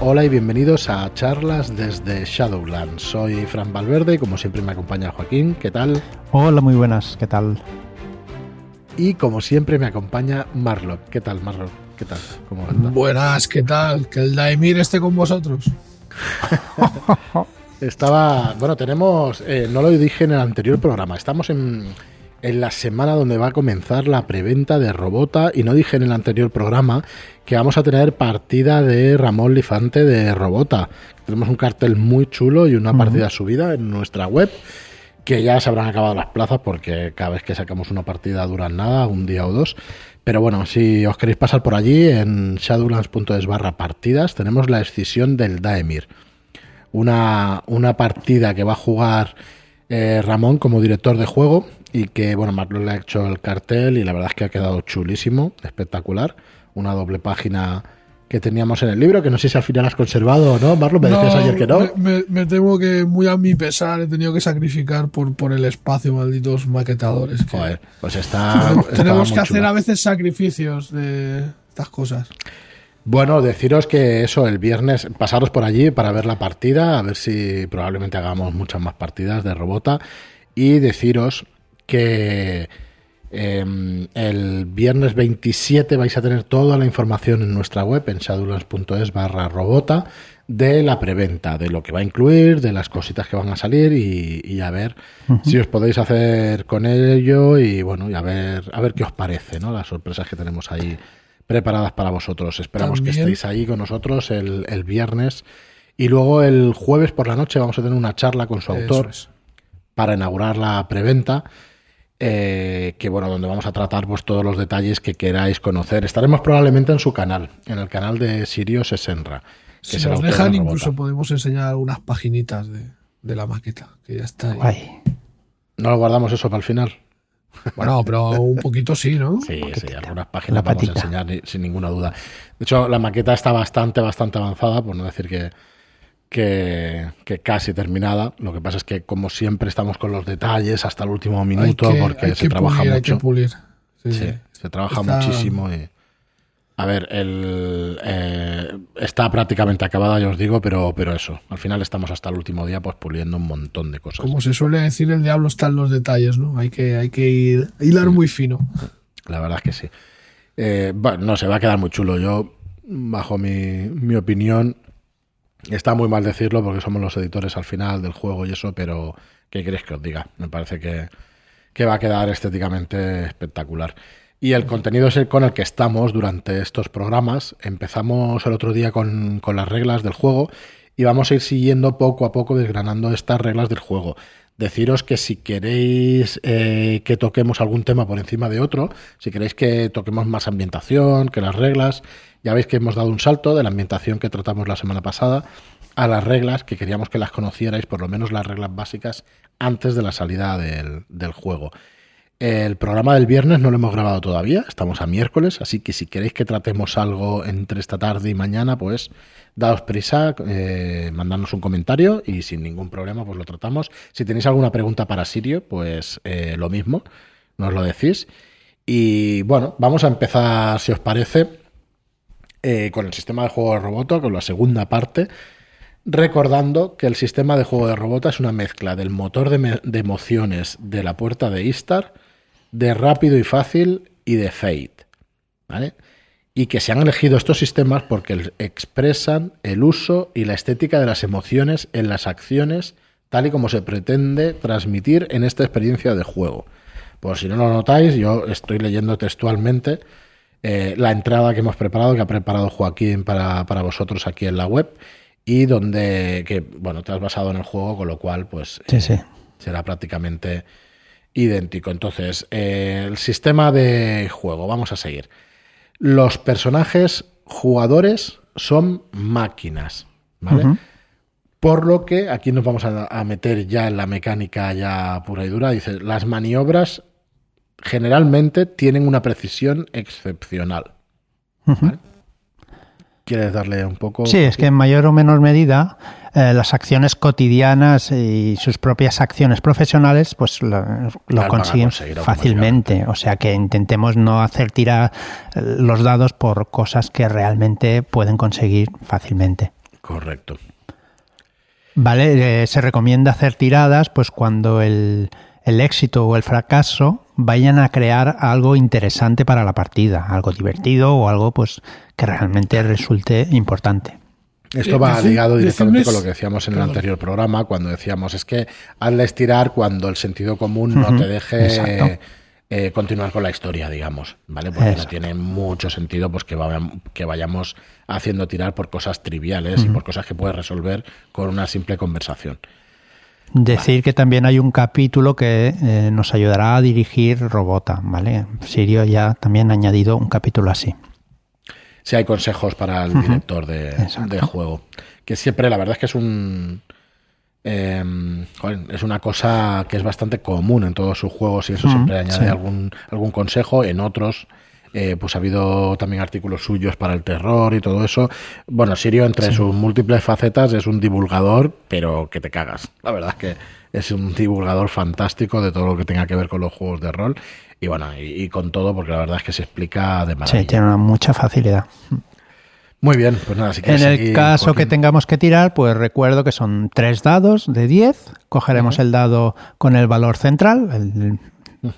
hola y bienvenidos a charlas desde Shadowlands. Soy Fran Valverde y como siempre me acompaña Joaquín. ¿Qué tal? Hola, muy buenas. ¿Qué tal? Y como siempre me acompaña Marlock. ¿Qué tal, Marlock? ¿Qué tal? ¿Cómo anda? Buenas, ¿qué tal? Que el Daemir esté con vosotros. Estaba, bueno, tenemos, eh, no lo dije en el anterior programa, estamos en, en la semana donde va a comenzar la preventa de Robota y no dije en el anterior programa que vamos a tener partida de Ramón Lifante de Robota. Tenemos un cartel muy chulo y una partida subida en nuestra web que ya se habrán acabado las plazas porque cada vez que sacamos una partida duran nada, un día o dos. Pero bueno, si os queréis pasar por allí en shadowlands.es barra partidas tenemos la escisión del Daemir. Una, una partida que va a jugar eh, Ramón como director de juego y que, bueno, Marlon le ha hecho el cartel y la verdad es que ha quedado chulísimo, espectacular. Una doble página que teníamos en el libro, que no sé si al final has conservado o no, Marlon, me decías ayer que no. Me, temo que muy a mi pesar he tenido que sacrificar por, por el espacio, malditos maquetadores. Joder, pues está... tenemos que hacer a veces sacrificios de estas cosas. Bueno, deciros que eso, el viernes, pasaros por allí para ver la partida, a ver si probablemente hagamos muchas más partidas de Robota. Y deciros que em, el viernes 27 vais a tener toda la información en nuestra web, en shadowlands.es barra robota, de la preventa, de lo que va a incluir, de las cositas que van a salir y, a ver si os podéis hacer con ello y bueno, y a ver, a ver qué os parece, ¿no? Las sorpresas que tenemos ahí preparadas para vosotros. Esperamos que estéis ahí con nosotros el, el, viernes. Y luego el jueves por la noche vamos a tener una charla con su autor para inaugurar la preventa. Eh, que bueno, donde vamos a tratar pues todos los detalles que queráis conocer. Estaremos probablemente en su canal, en el canal de Sirius Esenra. Que si nos dejan, incluso podemos enseñar algunas paginitas de, la maqueta, que ya está ahí. No lo guardamos eso para el final. Bueno, pero un poquito sí, ¿no? Sí, sí, algunas páginas vamos a enseñar sin ninguna duda. De hecho, la maqueta está bastante, bastante avanzada, por no decir que, que, casi terminada. Lo que pasa es que, como siempre, estamos con los detalles hasta el último minuto porque se trabaja mucho. pulir. Sí, se trabaja muchísimo. Y, a ver, el, eh, está prácticamente acabada, ya os digo, pero, pero eso. Al final estamos hasta el último día pues puliendo un montón de cosas. Como se suele decir, el diablo está en los detalles, ¿no? Hay que, hay que ir, hilar muy fino. La verdad es que sí. Eh, no, se va a quedar muy chulo. Yo, bajo mi, mi opinión, Está muy mal decirlo porque somos los editores al final del juego y eso, pero ¿qué queréis que os diga? Me parece que, va a quedar estéticamente espectacular. Y el contenido es el con el que estamos durante estos programas. Empezamos el otro día con, las reglas del juego y vamos a ir siguiendo poco a poco desgranando estas reglas del juego. Deciros que si queréis eh, que toquemos algún tema por encima de otro, si queréis que toquemos más ambientación, que las reglas, ya veis que hemos dado un salto de la ambientación que tratamos la semana pasada a las reglas, que queríamos que las conocierais, por lo menos las reglas básicas, antes de la salida del, juego. El programa del viernes no lo hemos grabado todavía, estamos a miércoles, así que si queréis que tratemos algo entre esta tarde y mañana, pues daos prisa, eh, mandadnos un comentario y sin ningún problema pues lo tratamos. Si tenéis alguna pregunta para Sirio, pues eh, lo mismo, nos lo decís. Y bueno, vamos a empezar, si os parece, eh, con el sistema de juego de Robota, con la segunda parte, recordando que el sistema de juego de Robota es una mezcla del motor de, emociones de la puerta de Istar, de rápido y fácil y de Fate. ¿Vale? Y que se han elegido estos sistemas porque expresan el uso y la estética de las emociones en las acciones, tal y como se pretende transmitir en esta experiencia de juego. Por si no lo notáis, yo estoy leyendo textualmente eh, la entrada que hemos preparado, que ha preparado Joaquín para, vosotros aquí en la web, y donde, que, bueno, te has basado en el juego, con lo cual, pues eh, será prácticamente idéntico. Entonces, eh, el sistema de juego, vamos a seguir. Los personajes jugadores son máquinas, ¿vale? Por lo que aquí nos vamos a, a, meter ya en la mecánica ya pura y dura. Dice, las maniobras generalmente tienen una precisión excepcional. ¿Quieres darle un poco? Sí, es que en mayor o menor medida eh, las acciones cotidianas y sus propias acciones profesionales pues lo, consiguen fácilmente. O sea que intentemos no hacer tirar los dados por cosas que realmente pueden conseguir fácilmente. Correcto. Vale, eh, se recomienda hacer tiradas pues cuando el, el éxito o el fracaso vayan a crear algo interesante para la partida, algo divertido o algo pues que realmente resulte importante. Esto va ligado directamente con lo que decíamos en el anterior programa, cuando decíamos es que hazle estirar cuando el sentido común no te deje eh, continuar con la historia, digamos, ¿vale? Porque no tiene mucho sentido pues que, que vayamos haciendo tirar por cosas triviales y por cosas que puedes resolver con una simple conversación. Decir que también hay un capítulo que eh, nos ayudará a dirigir Robota, ¿vale? Sirio ya también ha añadido un capítulo así. Si hay consejos para el director de, juego. Que siempre, la verdad es que es un. Em, es una cosa que es bastante común en todos sus juegos y eso siempre añade algún, algún consejo. En otros, eh, pues ha habido también artículos suyos para el terror y todo eso. Bueno, Sirio, entre sus múltiples facetas, es un divulgador, pero que te cagas. La verdad es que es un divulgador fantástico de todo lo que tenga que ver con los juegos de rol. Y bueno, y, con todo, porque la verdad es que se explica de maravilla. Sí, tiene una mucha facilidad. Muy bien, pues nada, si En el caso que tengamos que tirar, pues recuerdo que son tres dados de 10. Cogeremos el dado con el valor central,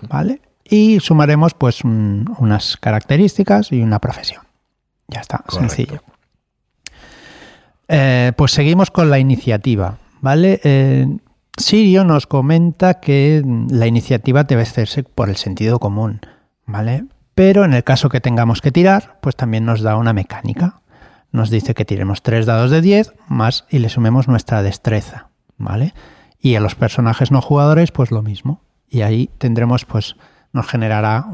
¿vale? Y sumaremos pues unas características y una profesión. Ya está, sencillo. Eh, pues seguimos con la iniciativa, ¿vale? Eh, Sirio nos comenta que la iniciativa debe hacerse por el sentido común, ¿vale? Pero en el caso que tengamos que tirar, pues también nos da una mecánica. Nos dice que tiremos tres dados de 10 más y le sumemos nuestra destreza, ¿vale? Y a los personajes no jugadores, pues lo mismo. Y ahí tendremos, pues, nos generará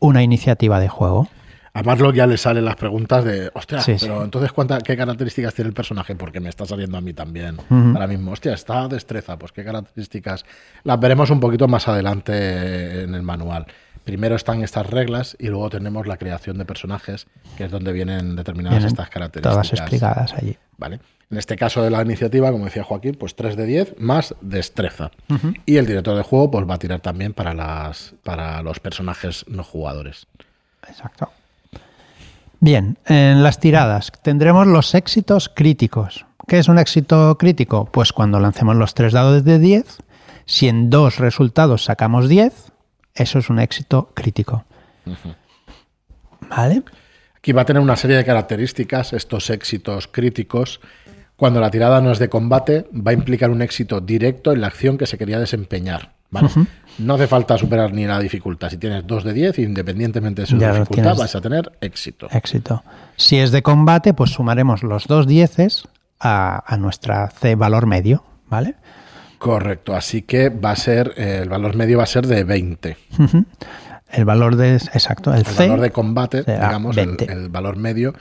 una iniciativa de juego. A Marlock ya le salen las preguntas de, hostia, pero entonces ¿qué características tiene el personaje? Porque me está saliendo a mí también ahora mismo. Hostia, está destreza, pues qué características. Las veremos un poquito más adelante en el manual. Primero están estas reglas y luego tenemos la creación de personajes, que es donde vienen determinadas estas características. Todas explicadas allí. Vale. En este caso de la iniciativa, como decía Joaquín, pues 3 de 10 más destreza. Y el director de juego pues va a tirar también para, las, para los personajes no jugadores. Exacto. Bien, en las tiradas tendremos los éxitos críticos. ¿Qué es un éxito crítico? Pues cuando lancemos los tres dados de 10, si en dos resultados sacamos 10, eso es un éxito crítico. ¿Vale? Aquí va a tener una serie de características, estos éxitos críticos. Cuando la tirada no es de combate, va a implicar un éxito directo en la acción que se quería desempeñar. No hace falta superar ni la dificultad. Si tienes 2 de 10, independientemente de su dificultad, vas a tener éxito. Éxito. Si es de combate, pues sumaremos los dos dieces a, a nuestra C valor medio, ¿vale? Correcto, así que va a ser, eh, el valor medio va a ser de 20. El valor de, exacto, el, el valor de combate, digamos, el, valor medio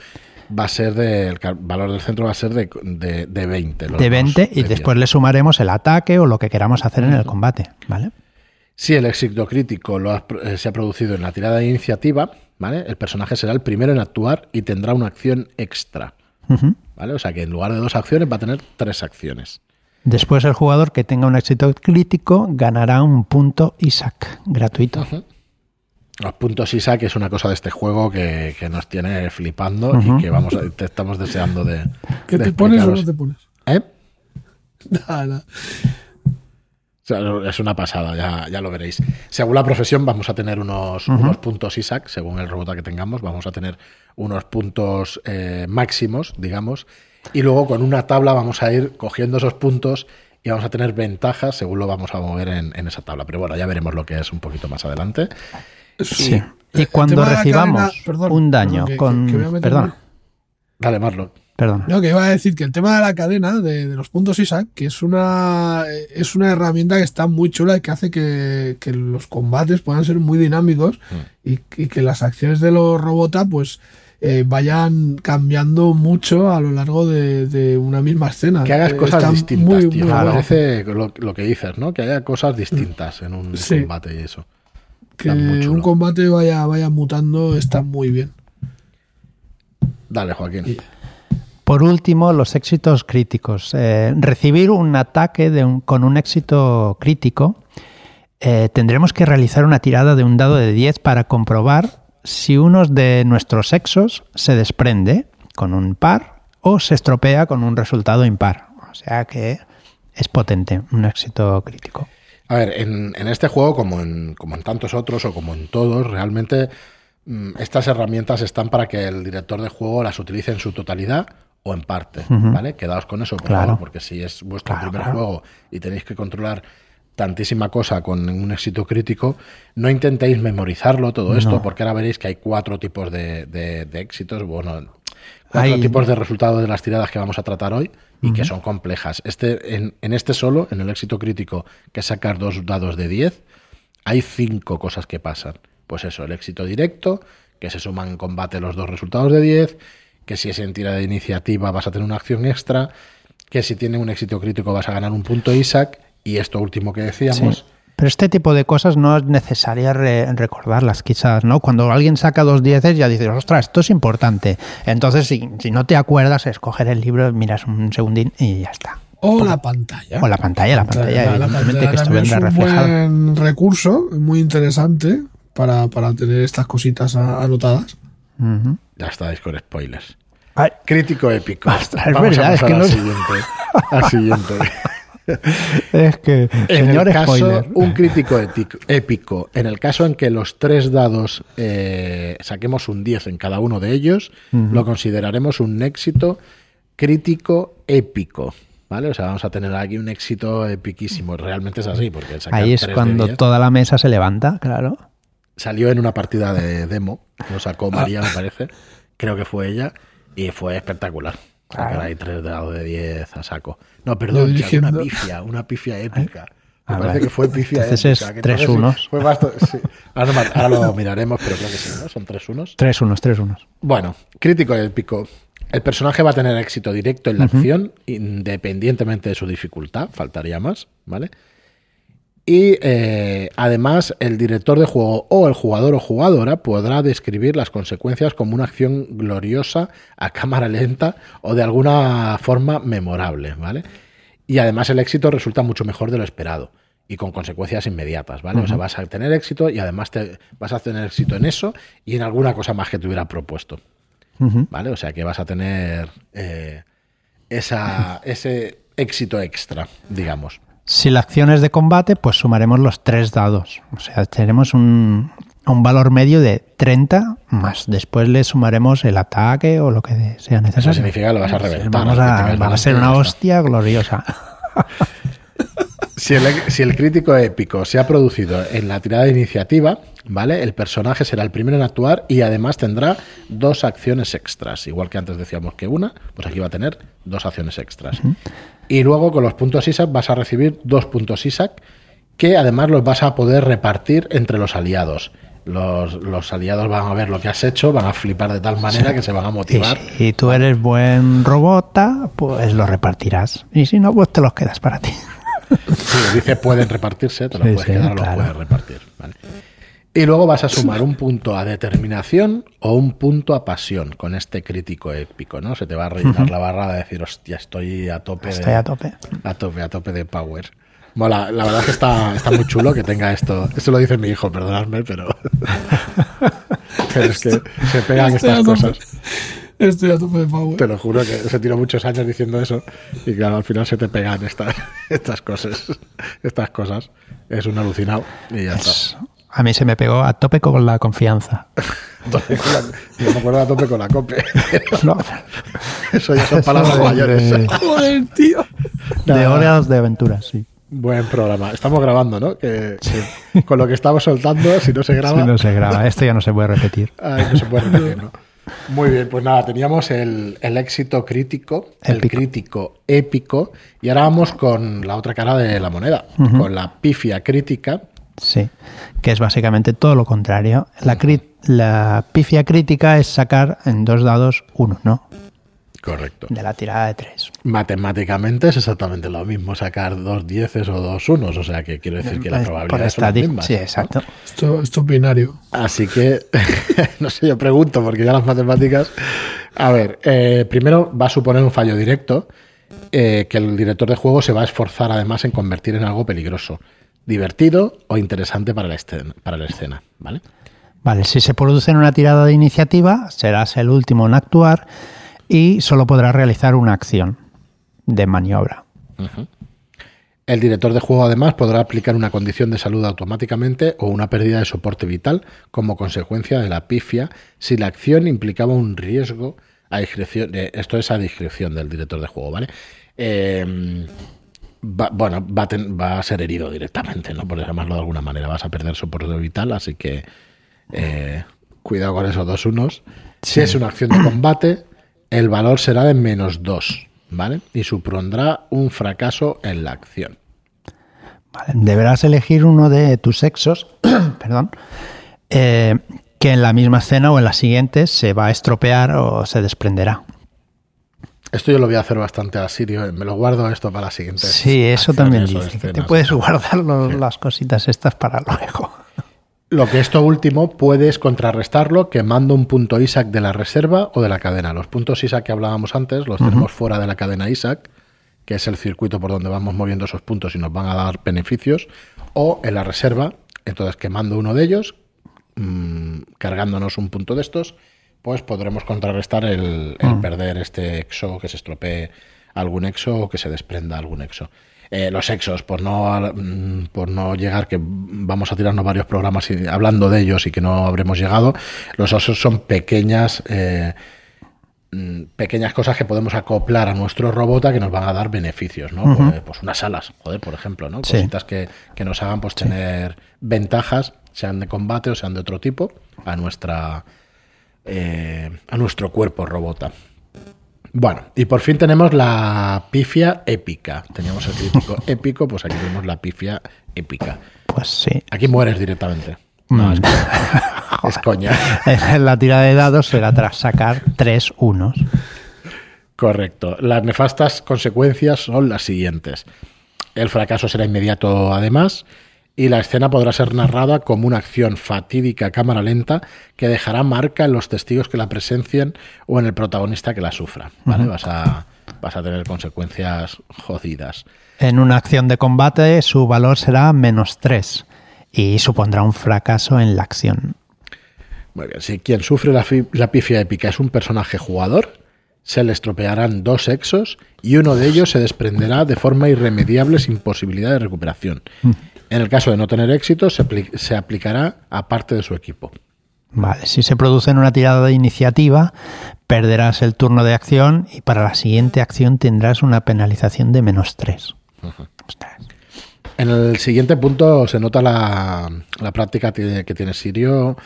va a ser de, el valor del centro va a ser de, de, de 20. De 20 y después le sumaremos el ataque o lo que queramos hacer en el combate, ¿vale? Si el éxito crítico lo eh, se ha producido en la tirada de iniciativa, ¿vale? El personaje será el primero en actuar y tendrá una acción extra. ¿Vale? O sea que en lugar de dos acciones va a tener tres acciones. Después el jugador que tenga un éxito crítico ganará un punto Isaac gratuito. Los puntos Isaac es una cosa de este juego que, nos tiene flipando y que vamos te estamos deseando de. ¿Qué te pones o no te pones? ¿Eh? Nada. es una pasada, ya, ya, lo veréis. Según la profesión, vamos a tener unos, unos puntos Isaac, según el robot que tengamos, vamos a tener unos puntos eh, máximos, digamos, y luego con una tabla vamos a ir cogiendo esos puntos y vamos a tener ventajas según lo vamos a mover en, en esa tabla. Pero bueno, ya veremos lo que es un poquito más adelante. Sí. Y cuando recibamos un daño con... perdón. Dale, Marlon. Perdón. No, que iba a decir que el tema de la cadena, de, los puntos ISAC, que es una, es una herramienta que está muy chula y que hace que, los combates puedan ser muy dinámicos mm. y, que las acciones de los robots pues eh, vayan cambiando mucho a lo largo de, una misma escena. Que hagas cosas distintas, tío. parece lo, que dices, ¿no? Que haya cosas distintas en un combate y eso que un combate vaya, vaya mutando está muy bien. Dale, Joaquín. Por último, los éxitos críticos. Eh, recibir un ataque de con un éxito crítico, eh, tendremos que realizar una tirada de un dado de 10 para comprobar si uno de nuestros sexos se desprende con un par o se estropea con un resultado impar. O sea que es potente, un éxito crítico. A ver, en, en este juego, como en, como en tantos otros o como en todos, realmente mm, estas herramientas están para que el director de juego las utilice en su totalidad o en parte. ¿vale? Quedaos con eso, por Claro. favor, porque si es vuestro Claro, primer claro. juego y tenéis que controlar tantísima cosa con un éxito crítico, no intentéis memorizarlo todo esto, porque ahora veréis que hay cuatro tipos de, de- de éxitos, bueno, cuatro Hay- tipos de resultados de las tiradas que vamos a tratar hoy y que son complejas. Este, en, en este solo, en el éxito crítico, que es sacar dos dados de 10, hay cinco cosas que pasan. Pues eso, el éxito directo, que se suman en combate los dos resultados de 10, que si es en tira de iniciativa vas a tener una acción extra, que si tiene un éxito crítico vas a ganar un punto Isaac, y esto último que decíamos, Sí. Pero este tipo de cosas no es necesaria re- recordarlas, quizás, ¿no? Cuando alguien saca dos dieces ya dices, ostras, esto es importante. Entonces, si, si no te acuerdas, escoger el libro, miras un segundín y ya está. O la pantalla. O la pantalla, la pantalla, La- la pantalla que también es un buen recurso, muy interesante para, para tener estas cositas anotadas. Ya estáis con spoilers. Ay, Crítico épico. Ostras, es Vamos verdad, a es pasar que al no- siguiente. Al siguiente. es que, En señor el caso, spoiler. un crítico ético- épico, en el caso en que los tres dados eh, saquemos un 10 en cada uno de ellos, lo consideraremos un éxito crítico épico. ¿Vale? O sea, vamos a tener aquí un éxito epiquísimo. Realmente es así, porque Ahí es cuando 10 toda la mesa se levanta, claro. salió en una partida de demo, lo sacó María, me parece, creo que fue ella, y fue espectacular. Sacar ahí tres dados de 10 a saco. No, perdón, una pifia, una pifia épica. Me Ah, parece vale. que fue pifia Entonces épica. es tres unos. fue bastante- sí. ahora, no me- ahora lo miraremos, pero creo que sí, ¿no? Son tres unos. Tres unos, tres unos. Bueno, crítico épico. El personaje va a tener éxito directo en la acción, independientemente de su dificultad, faltaría más, ¿vale? Y eh, además, el director de juego o el jugador o jugadora podrá describir las consecuencias como una acción gloriosa a cámara lenta o de alguna forma memorable, ¿vale? Y además el éxito resulta mucho mejor de lo esperado y con consecuencias inmediatas, ¿vale? O sea, vas a tener éxito y además te, vas a tener éxito en eso y en alguna cosa más que te hubiera propuesto. ¿vale? O sea que vas a tener eh, esa, ese éxito extra, digamos. Si la acción es de combate, pues sumaremos los tres dados. O sea, tenemos un, un valor medio de 30 más. Después le sumaremos el ataque o lo que sea necesario. Eso significa que lo vas a reventar. Vamos a, va a ser una hostia gloriosa. Si el, si el crítico épico se ha producido en la tirada de iniciativa, ¿vale? El personaje será el primero en actuar y además tendrá dos acciones extras. Igual que antes decíamos que una, pues aquí va a tener dos acciones extras. Y luego con los puntos ISAC vas a recibir dos puntos ISAC que además los vas a poder repartir entre los aliados. Los, los aliados van a ver lo que has hecho, van a flipar de tal manera que se van a Y motivar. si tú eres buen robota, pues lo repartirás. Y si no, pues te los quedas para ti. Sí, dice pueden repartirse, te lo Sí, puedes sí, quedar o lo claro. puedes repartir. ¿vale? Y luego vas a sumar un punto a determinación o un punto a pasión con este crítico épico, ¿no? Se te va a rellenar la barra de decir, hostia, estoy a tope Estoy de, a tope. a tope, a tope de power. Mola, la verdad es que está, está muy chulo que tenga esto. Esto lo dice mi hijo, perdonadme, pero. pero es que se pegan estas cosas. Estoy a tope de power. Te lo juro que se tiró muchos años diciendo eso y claro, al final se te pegan estas, estas cosas. Estas cosas. Es un alucinado y ya está. A mí se me pegó a tope con la confianza. Yo me acuerdo a tope con la cope. No, Eso ya son palabras Eso de- mayores. de- Joder, tío. de horas de aventuras, sí. Buen programa. Estamos grabando, ¿no? Que con lo que estamos soltando, si no se graba, Si no se graba, esto ya no se puede repetir. ay, no se puede repetir, ¿no? Muy bien, pues nada, teníamos el, el éxito crítico, el crítico épico, y ahora vamos con la otra cara de la moneda, con la pifia crítica, Sí, que es básicamente todo lo contrario. La, cri- la pifia crítica es sacar en dos dados uno, ¿no? Correcto. De la tirada de tres. Matemáticamente es exactamente lo mismo sacar dos dieces o dos unos, o sea que quiero decir que las Por probabilidades son las estadis- mismas. Sí, ¿no? exacto. Esto, esto es binario. Así que, no sé, yo pregunto, porque ya las matemáticas... A ver, eh, primero va a suponer un fallo directo, eh, que el director de juego se va a esforzar además en convertir en algo peligroso, divertido o interesante para la escena, para la escena ¿vale? Vale, si se produce en una tirada de iniciativa, serás el último en actuar y solo podrá realizar una acción de maniobra. El director de juego además podrá aplicar una condición de salud automáticamente o una pérdida de soporte vital como consecuencia de la pifia si la acción implicaba un riesgo a discreción. esto es a discreción del director de juego, ¿vale? Em, bueno, va a, ser herido directamente, ¿no? Por llamarlo de alguna manera. Vas a perder soporte vital, así que eh, cuidado con esos dos unos. Si es una acción de combate, el valor será de menos dos, ¿vale? Y supondrá un fracaso en la acción. Deberás elegir uno de tus sexos, perdón, eh, que en la misma escena o en la siguiente se va a estropear o se desprenderá. Esto yo lo voy a hacer bastante a Sirio, me lo guardo esto para la siguiente. Sí, eso también dice, que te puedes guardar las cositas estas para luego. Lo que esto último puedes contrarrestarlo quemando un punto ISAC de la reserva o de la cadena. Los puntos ISAC que hablábamos antes los tenemos fuera de la cadena ISAC, que es el circuito por donde vamos moviendo esos puntos y nos van a dar beneficios, o en la reserva, entonces quemando uno de ellos, mmm, cargándonos un punto de estos, pues podremos contrarrestar el, perder este exo, que se estropee algún exo o que se desprenda algún exo. Eh, los exos, por no, mm, por no llegar, que vamos a tirarnos varios programas hablando de ellos y que no habremos llegado, los osos son pequeñas, eh, mm, pequeñas cosas que podemos acoplar a nuestro robot que nos van a dar beneficios, ¿no? Pues, pues, unas alas, joder, por ejemplo, ¿no? Cositas que, nos hagan pues tener ventajas, sean de combate o sean de otro tipo, a nuestra eh, a nuestro cuerpo robota. Bueno, y por fin tenemos la pifia épica. Teníamos el crítico épico, pues aquí tenemos la pifia épica. Pues sí. Aquí mueres directamente. No, mm. es, coña. La tira de dados será tras sacar tres unos. Correcto. Las nefastas consecuencias son las siguientes. El fracaso será inmediato además y la escena podrá ser narrada como una acción fatídica a cámara lenta que dejará marca en los testigos que la presencien o en el protagonista que la sufra. vas, a, vas a tener consecuencias jodidas. En una acción de combate su valor será menos 3 y supondrá un fracaso en la acción. Muy bien, si quien sufre la, la pifia épica es un personaje jugador, se le estropearán dos exos y uno de ellos se desprenderá de forma irremediable sin posibilidad de recuperación. En el caso de no tener éxito, se, aplicará a parte de su equipo. Vale, si se produce en una tirada de iniciativa, perderás el turno de acción y para la siguiente acción tendrás una penalización de menos 3. En el siguiente punto se nota la, práctica que tiene Sirio,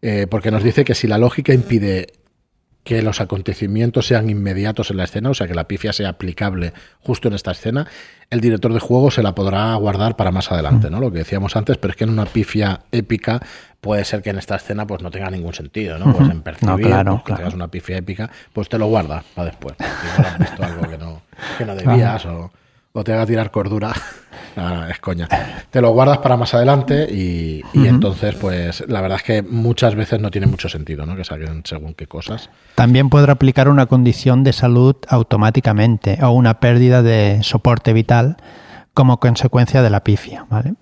eh, porque nos dice que si la lógica impide que los acontecimientos sean inmediatos en la escena, o sea, que la pifia sea aplicable justo en esta escena, el director de juego se la podrá guardar para más adelante, ¿no? Lo que decíamos antes, pero es que en una pifia épica puede ser que en esta escena pues no tenga ningún sentido, ¿no? Pues en percibir claro, que tengas una pifia épica, pues te lo guarda para después. Si no has visto algo que no, que no debías o o te haga tirar cordura, es coña. Te lo guardas para más adelante y, entonces, pues la verdad es que muchas veces no tiene mucho sentido ¿no? que salgan según qué cosas. También podrá aplicar una condición de salud automáticamente o una pérdida de soporte vital como consecuencia de la pifia, ¿vale?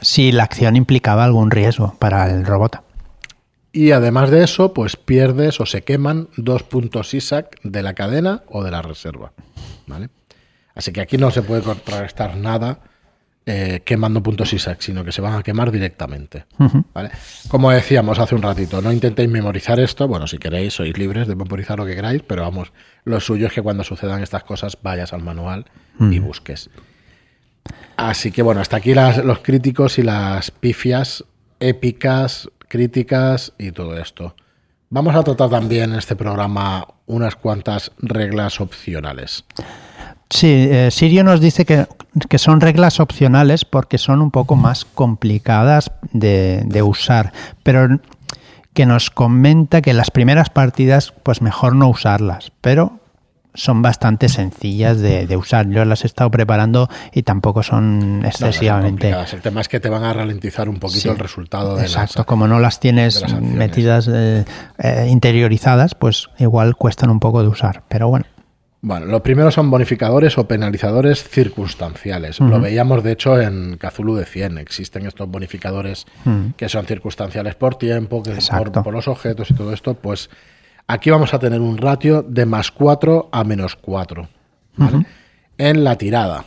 Si la acción implicaba algún riesgo para el robot. Y además de eso, pues pierdes o se queman dos puntos ISAC de la cadena o de la reserva, ¿vale? Así que aquí no se puede contrarrestar nada eh, quemando puntos ISAC, sino que se van a quemar directamente. Como decíamos hace un ratito, no intentéis memorizar esto. Bueno, si queréis, sois libres de memorizar lo que queráis, pero vamos, lo suyo es que cuando sucedan estas cosas vayas al manual y busques. Así que bueno, hasta aquí los críticos y las pifias épicas, críticas y todo esto. Vamos a tratar también en este programa unas cuantas reglas opcionales. Sí, eh, Sirio nos dice que, son reglas opcionales porque son un poco más complicadas de, usar, pero que nos comenta que las primeras partidas, pues mejor no usarlas, pero son bastante sencillas de, usar. Yo las he estado preparando y tampoco son excesivamente. el tema es que te van a ralentizar un poquito el resultado. De Exacto, como no las tienes metidas, eh, eh, interiorizadas, pues igual cuestan un poco de usar. Pero bueno. Bueno, los primeros son bonificadores o penalizadores circunstanciales. Lo veíamos, de hecho, en Cthulhu de 100. Existen estos bonificadores que son circunstanciales por tiempo, que por, los objetos y todo esto. Pues Aquí vamos a tener un ratio de más 4 a menos 4. ¿vale? En la tirada,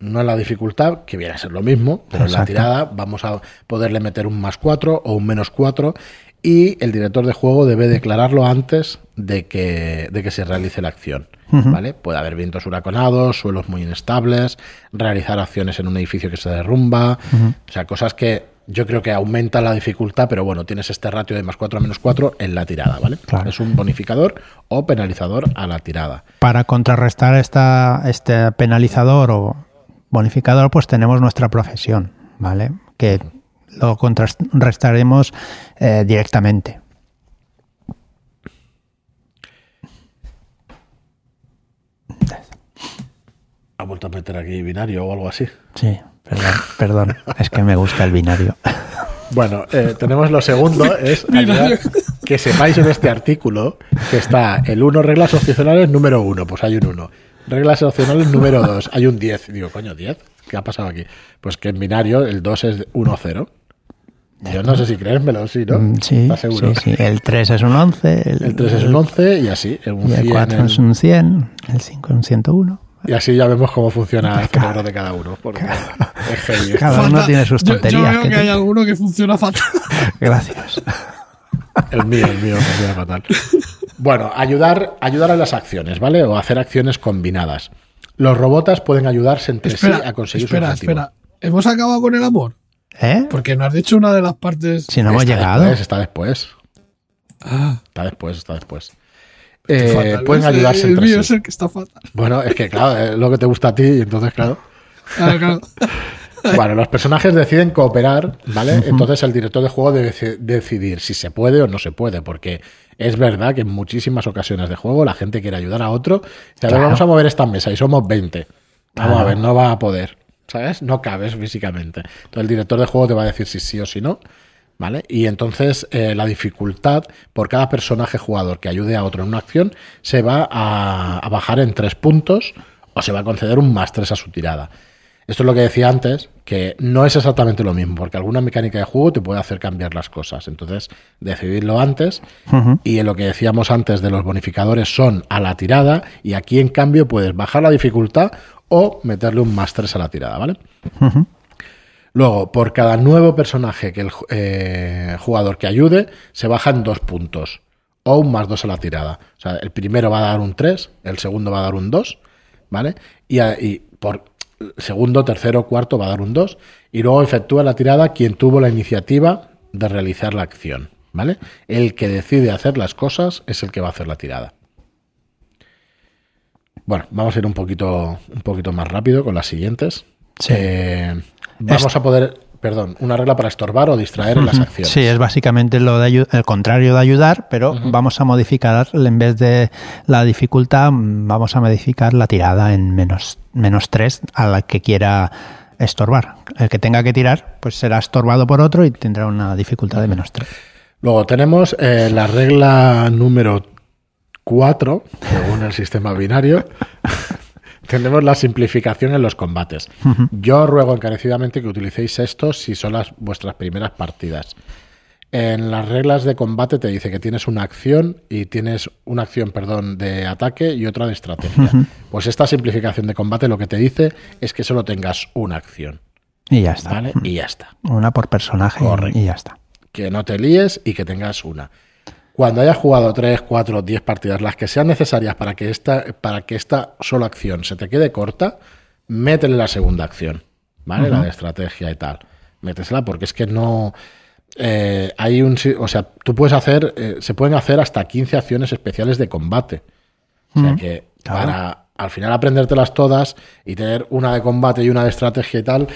no en la dificultad, que viene a ser lo mismo, pero en la tirada vamos a poderle meter un más 4 o un menos 4 y el director de juego debe declararlo antes de que, de que se realice la acción. ¿Vale? Puede haber vientos huraconados, suelos muy inestables, realizar acciones en un edificio que se derrumba, o sea, cosas que yo creo que aumentan la dificultad, pero bueno, tienes este ratio de más 4 a menos 4 en la tirada, ¿vale? Claro. Es un bonificador o penalizador a la tirada. Para contrarrestar esta, este penalizador o bonificador, pues tenemos nuestra profesión, ¿vale? Que lo contrarrestaremos eh, directamente. ¿Ha vuelto a meter aquí binario o algo así? Sí, perdón, perdón, es que me gusta el binario. Bueno, eh, tenemos lo segundo, es ayudar que sepáis en este artículo que está el 1 reglas opcionales número 1, pues hay un 1. Reglas opcionales número 2, hay un 10. Digo, coño, 10, ¿qué ha pasado aquí? Pues que en binario el 2 es 1-0. Yo no sé si creérmelo, sí, ¿no? Mm, Sí, ¿Estás seguro? sí, sí. El 3 es un 11, el, El 3 es un 11 y así, un y el 100 4 en- es un 100, el 5 es un 101. Y así ya vemos cómo funciona el cerebro de cada uno. Porque es. Cada uno tiene sus Yo- tonterías. Yo, veo que que te- hay alguno que funciona fatal. Gracias. El mío, el mío funciona fatal. Bueno, ayudar, ayudar a las acciones, ¿vale? O hacer acciones combinadas. Los robotas pueden ayudarse entre espera, sí a conseguir espera, su objetivo. espera. ¿Hemos acabado con el amor? ¿Eh? Porque no has dicho una de las partes. Si no hemos está llegado. Después, está después. Ah, Está después, está después. Eh, fatal. pueden ayudarse El entre mío sí. es el que está fatal. Bueno, es que claro, es lo que te gusta a ti, y entonces claro. Ah, claro. Bueno, los personajes deciden cooperar, ¿vale? Entonces el director de juego debe deci- decidir si se puede o no se puede, porque es verdad que en muchísimas ocasiones de juego la gente quiere ayudar a otro. Dice, a ver, vamos a mover esta mesa y somos 20. Vamos Claro. a ver, no va a poder, ¿sabes? No cabes físicamente. Entonces el director de juego te va a decir si sí o si no, ¿vale? Y entonces eh, la dificultad por cada personaje jugador que ayude a otro en una acción se va a, a bajar en tres puntos o se va a conceder un más tres a su tirada. Esto es lo que decía antes, que no es exactamente lo mismo, porque alguna mecánica de juego te puede hacer cambiar las cosas. Entonces, decidirlo antes. Y en lo que decíamos antes de los bonificadores son a la tirada, y aquí en cambio puedes bajar la dificultad o meterle un más 3 a la tirada, ¿vale? Luego, por cada nuevo personaje que el eh, jugador que ayude, se bajan dos puntos. O un más dos a la tirada. O sea, el primero va a dar un 3, el segundo va a dar un 2, ¿vale? Y, y por segundo, tercero, cuarto va a dar un 2. Y luego efectúa la tirada quien tuvo la iniciativa de realizar la acción, ¿vale? El que decide hacer las cosas es el que va a hacer la tirada. Bueno, vamos a ir un poquito, un poquito más rápido con las siguientes. Sí. Eh, vamos a poder, perdón, una regla para estorbar o distraer en las acciones. Sí, es básicamente lo de el contrario de ayudar, pero vamos a modificar, en vez de la dificultad, mm, vamos a modificar la tirada en menos, menos 3 a la que quiera estorbar. El que tenga que tirar, pues será estorbado por otro y tendrá una dificultad de menos 3. Luego tenemos eh, la regla número 4, según el sistema binario. tenemos la simplificación en los combates. Yo ruego encarecidamente que utilicéis esto si son las vuestras primeras partidas. En las reglas de combate te dice que tienes una acción y tienes una acción, perdón, de ataque y otra de estrategia. Pues esta simplificación de combate lo que te dice es que solo tengas una acción, Y ya está. ¿vale? Y ya está. Una por personaje y- Correcto. y ya está. que no te líes y que tengas una. Cuando hayas jugado 3, 4, 10 partidas, las que sean necesarias para que esta, para que esta sola acción se te quede corta, métele la segunda acción, ¿vale? La de estrategia y tal. Métesela porque es que no... eh, hay un... O sea, tú puedes hacer... eh, se pueden hacer hasta 15 acciones especiales de combate. O sea que claro. para al final aprendértelas todas y tener una de combate y una de estrategia y tal,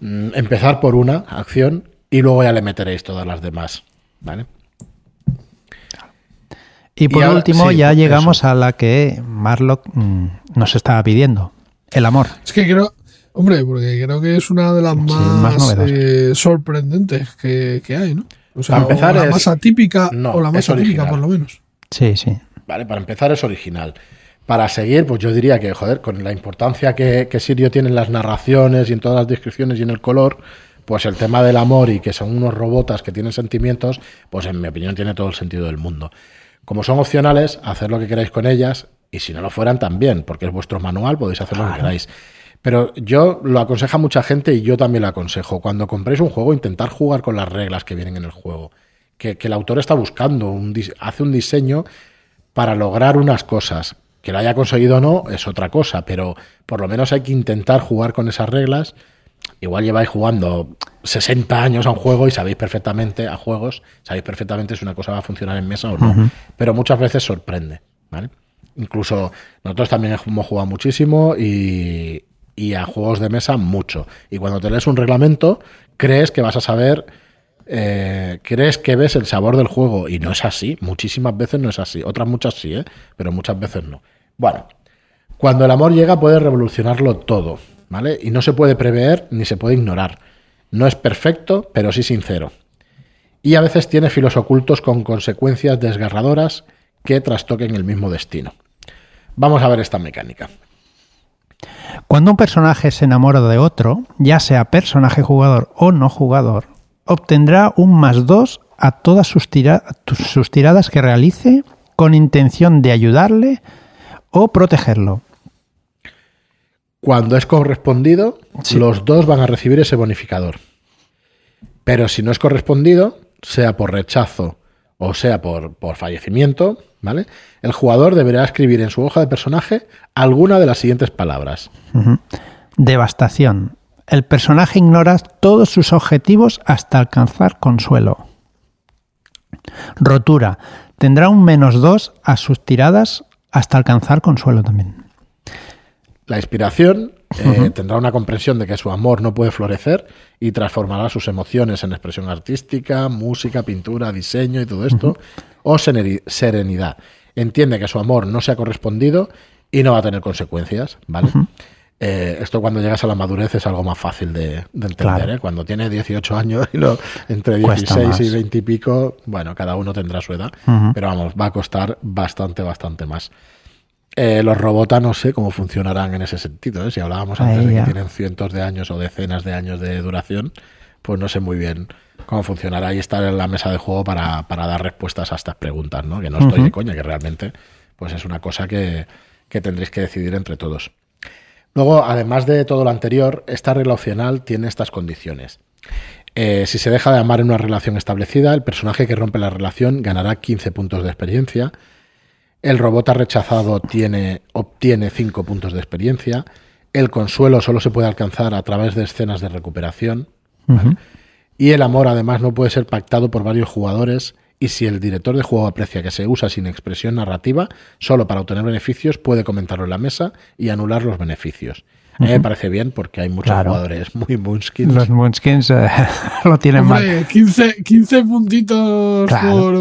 mm, empezar por una acción y luego ya le meteréis todas las demás. ¿Vale? Y por ahora- último, sí, ya llegamos eso. a la que Marlock mm, nos estaba pidiendo. El amor. Es que creo, hombre, porque creo que es una de las más eh, sorprendentes que, que hay, ¿no? O sea, Para empezar o la es- más atípica, no, o la más atípica, por lo menos. Sí, sí. Vale, para empezar es original. Para seguir, pues yo diría que, joder, con la importancia que, que Sirio tiene en las narraciones y en todas las descripciones y en el color, pues el tema del amor y que son unos robotas que tienen sentimientos, pues en mi opinión tiene todo el sentido del mundo. Como son opcionales, hacer lo que queráis con ellas y si no lo fueran también, porque es vuestro manual, podéis hacer lo que queráis. Pero yo lo aconseja mucha gente y yo también lo aconsejo. Cuando compréis un juego, intentar jugar con las reglas que vienen en el juego. Que, que el autor está buscando, un, hace un diseño para lograr unas cosas. Que lo haya conseguido o no es otra cosa, pero por lo menos hay que intentar jugar con esas reglas. Igual lleváis jugando 60 años a un juego y sabéis perfectamente, a juegos, sabéis perfectamente si una cosa va a funcionar en mesa o no. Pero muchas veces sorprende, ¿vale? Incluso nosotros también hemos jugado muchísimo y, y a juegos de mesa mucho. Y cuando te lees un reglamento, crees que vas a saber, eh, crees que ves el sabor del juego y no es así. Muchísimas veces no es así. Otras muchas sí, ¿eh? pero muchas veces no. Bueno, cuando el amor llega puede revolucionarlo todo, Y no se puede prever ni se puede ignorar. No es perfecto, pero sí sincero. Y a veces tiene filos ocultos con consecuencias desgarradoras que trastoquen el mismo destino. Vamos a ver esta mecánica. Cuando un personaje se enamora de otro, ya sea personaje jugador o no jugador, obtendrá un más 2 a todas sus, tiradas que realice con intención de ayudarle o protegerlo. Cuando es correspondido, los dos van a recibir ese bonificador. Pero si no es correspondido, sea por rechazo o sea por, por fallecimiento, ¿vale? El jugador deberá escribir en su hoja de personaje alguna de las siguientes palabras. Devastación. El personaje ignora todos sus objetivos hasta alcanzar consuelo. Rotura. Tendrá un menos dos a sus tiradas hasta alcanzar consuelo también. La inspiración eh, tendrá una comprensión de que su amor no puede florecer y transformará sus emociones en expresión artística, música, pintura, diseño y todo esto, o serenidad. Entiende que su amor no se ha correspondido y no va a tener consecuencias, ¿vale? Eh, esto cuando llegas a la madurez es algo más fácil de, entender. ¿eh? Cuando tiene 18 años y lo, entre 16 y 20 y pico, bueno, cada uno tendrá su edad, pero vamos, va a costar bastante, bastante más. Eh, los robots no sé cómo funcionarán en ese sentido. ¿eh? Si hablábamos antes de que tienen cientos de años o decenas de años de duración, pues no sé muy bien cómo funcionará y estar en la mesa de juego para, dar respuestas a estas preguntas, ¿no? Que no estoy de coña, que realmente pues es una cosa que, tendréis que decidir entre todos. Luego, además de todo lo anterior, esta regla opcional tiene estas condiciones. Eh, si se deja de amar en una relación establecida, el personaje que rompe la relación ganará 15 puntos de experiencia el robot rechazado tiene, obtiene 5 puntos de experiencia. El consuelo solo se puede alcanzar a través de escenas de recuperación. Y el amor, además, no puede ser pactado por varios jugadores. Y si el director de juego aprecia que se usa sin expresión narrativa, solo para obtener beneficios, puede comentarlo en la mesa y anular los beneficios me parece bien porque hay muchos jugadores muy Munskins. Los Munskins eh, lo tienen mal. 15, 15 puntitos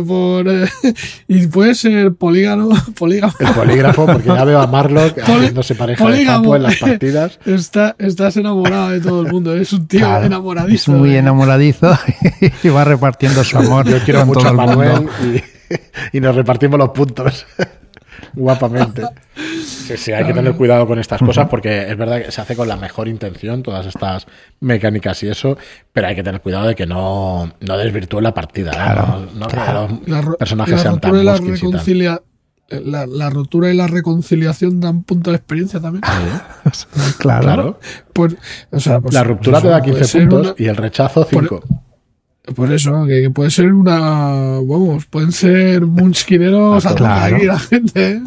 por. Eh, y puede ser polígano, polígrafo. El polígrafo, porque ya veo a Marlock haciéndose pareja de campo en las partidas. Está, estás enamorado de todo el mundo. Es un tío enamoradizo. Es muy eh. enamoradizo y va repartiendo su amor. Yo quiero mucho a Manuel y, y nos repartimos los puntos guapamente. Sí, sí, hay que tener cuidado con estas cosas porque es verdad que se hace con la mejor intención todas estas mecánicas y eso, pero hay que tener cuidado de que no, no desvirtúe la partida. ¿eh? No, que los personajes sean tan la, la, la, rotura y la reconciliación dan punto de experiencia también. claro. Pues, o sea, pues, la ruptura te da 15 puntos y el rechazo 5. Por eso, que puede ser una. Vamos, pueden ser munchkineros claro. aquí la gente.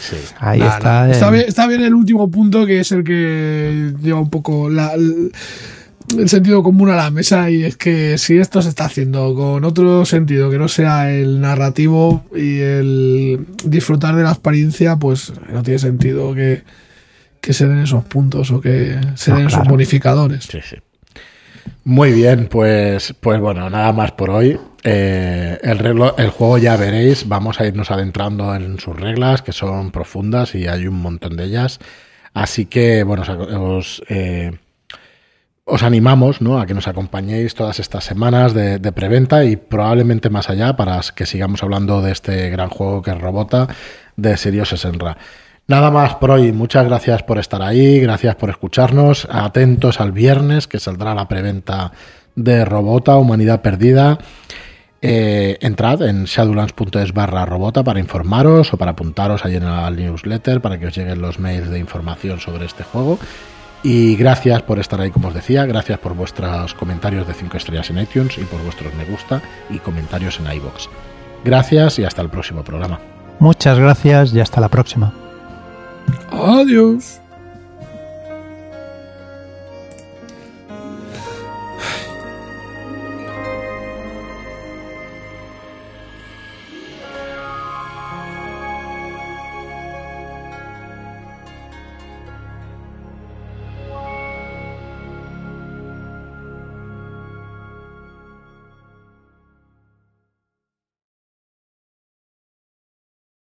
Sí. Ahí está. Está, bien, el último punto, que es el que lleva un poco el, sentido común a la mesa. Y es que si esto se está haciendo con otro sentido que no sea el narrativo y el disfrutar de la experiencia, pues no tiene sentido que, se den esos puntos o que se den esos bonificadores. Sí, sí. Muy bien, pues, pues bueno, nada más por hoy. Eh, el, juego ya veréis, vamos a irnos adentrando en sus reglas, que son profundas y hay un montón de ellas. Así que, bueno, os, eh, os animamos ¿no? a que nos acompañéis todas estas semanas de, preventa y probablemente más allá para que sigamos hablando de este gran juego que es Robota de Serios Senra. Nada más por hoy. Muchas gracias por estar ahí, gracias por escucharnos. Atentos al viernes que saldrá la preventa de Robota, Humanidad Perdida. Eh, entrad en shadowlands.es barra robota para informaros o para apuntaros allí en la newsletter para que os lleguen los mails de información sobre este juego. Y gracias por estar ahí, como os decía, gracias por vuestros comentarios de 5 estrellas en iTunes y por vuestros me gusta y comentarios en iBox. Gracias y hasta el próximo programa. Muchas gracias y hasta la próxima. Adiós.